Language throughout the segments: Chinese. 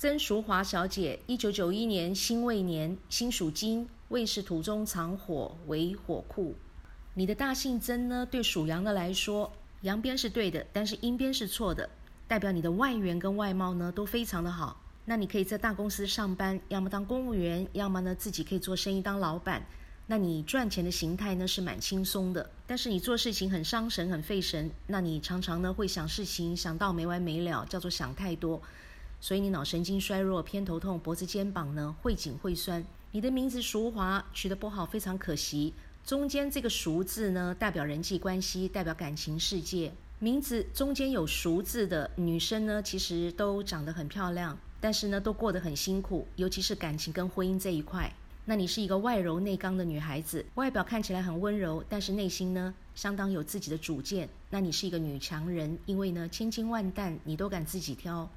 曾淑华小姐，一九九一年辛未年，辛属金，未是土中藏火为火库。你的大姓曾呢？对属羊的来说，阳边是对的，但是阴边是错的，代表你的外缘跟外貌呢都非常的好。那你可以在大公司上班，要么当公务员，要么呢自己可以做生意当老板。那你赚钱的形态呢是蛮轻松的，但是你做事情很伤神、很费神。那你常常呢会想事情想到没完没了，叫做想太多。所以你脑神经衰弱、偏头痛、脖子、肩膀呢会紧会酸。你的名字淑华取得不好，非常可惜。中间这个“熟”字呢代表人际关系，代表感情世界。名字中间有“熟”字的女生呢，其实都长得很漂亮，但是呢都过得很辛苦，尤其是感情跟婚姻这一块。那你是一个外柔内刚的女孩子，外表看起来很温柔，但是内心呢相当有自己的主见。那你是一个女强人，因为呢千金万担你都敢自己挑。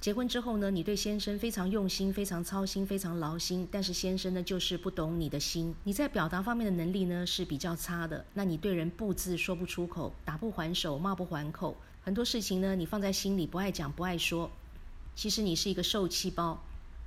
结婚之后呢，你对先生非常用心、非常操心、非常劳心，但是先生呢就是不懂你的心。你在表达方面的能力呢是比较差的，那你对人不字说不出口，打不还手，骂不还口，很多事情呢你放在心里不爱讲不爱说。其实你是一个受气包。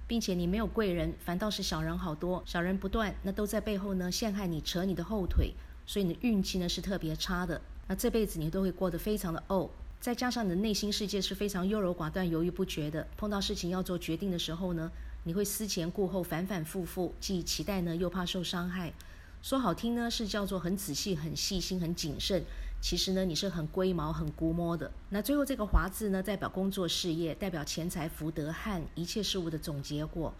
并且你没有贵人，反倒是小人好多，小人不断，那都在背后呢陷害你，扯你的后腿，所以你的运气呢是特别差的。那这辈子你都会过得非常的怄，再加上你的内心世界是非常优柔寡断、犹豫不决的。碰到事情要做决定的时候呢，你会思前顾后，反反复复，既期待呢又怕受伤害。说好听呢是叫做很仔细、很细心、很谨慎，其实呢你是很龟毛、很估摸的。那最后这个华字呢代表工作事业，代表钱财福德和一切事物的总结果。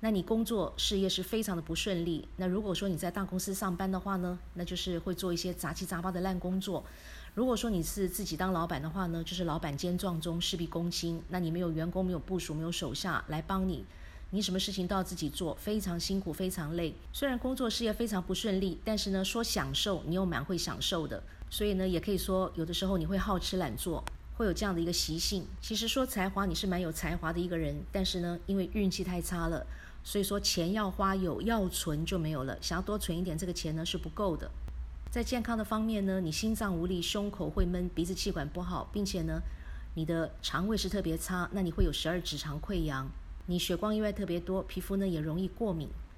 那你工作事业是非常的不顺利。那如果说你在大公司上班的话呢，那就是会做一些杂七杂八的烂工作。如果说你是自己当老板的话呢，就是老板兼壮中，事必躬亲。那你没有员工、没有部署、没有手下来帮你。你什么事情都要自己做，非常辛苦，非常累。虽然工作事业非常不顺利，但是呢，说享受，你又蛮会享受的。所以呢，也可以说有的时候你会好吃懒做，会有这样的一个习性。其实说才华，你是蛮有才华的一个人，但是呢，因为运气太差了，所以说钱要花有，要存就没有了。想要多存一点，这个钱呢是不够的。在健康的方面呢，你心脏无力，胸口会闷，鼻子气管不好，并且呢，你的肠胃是特别差，那你会有十二指肠溃疡。你血光意外特别多，皮肤呢也容易过敏，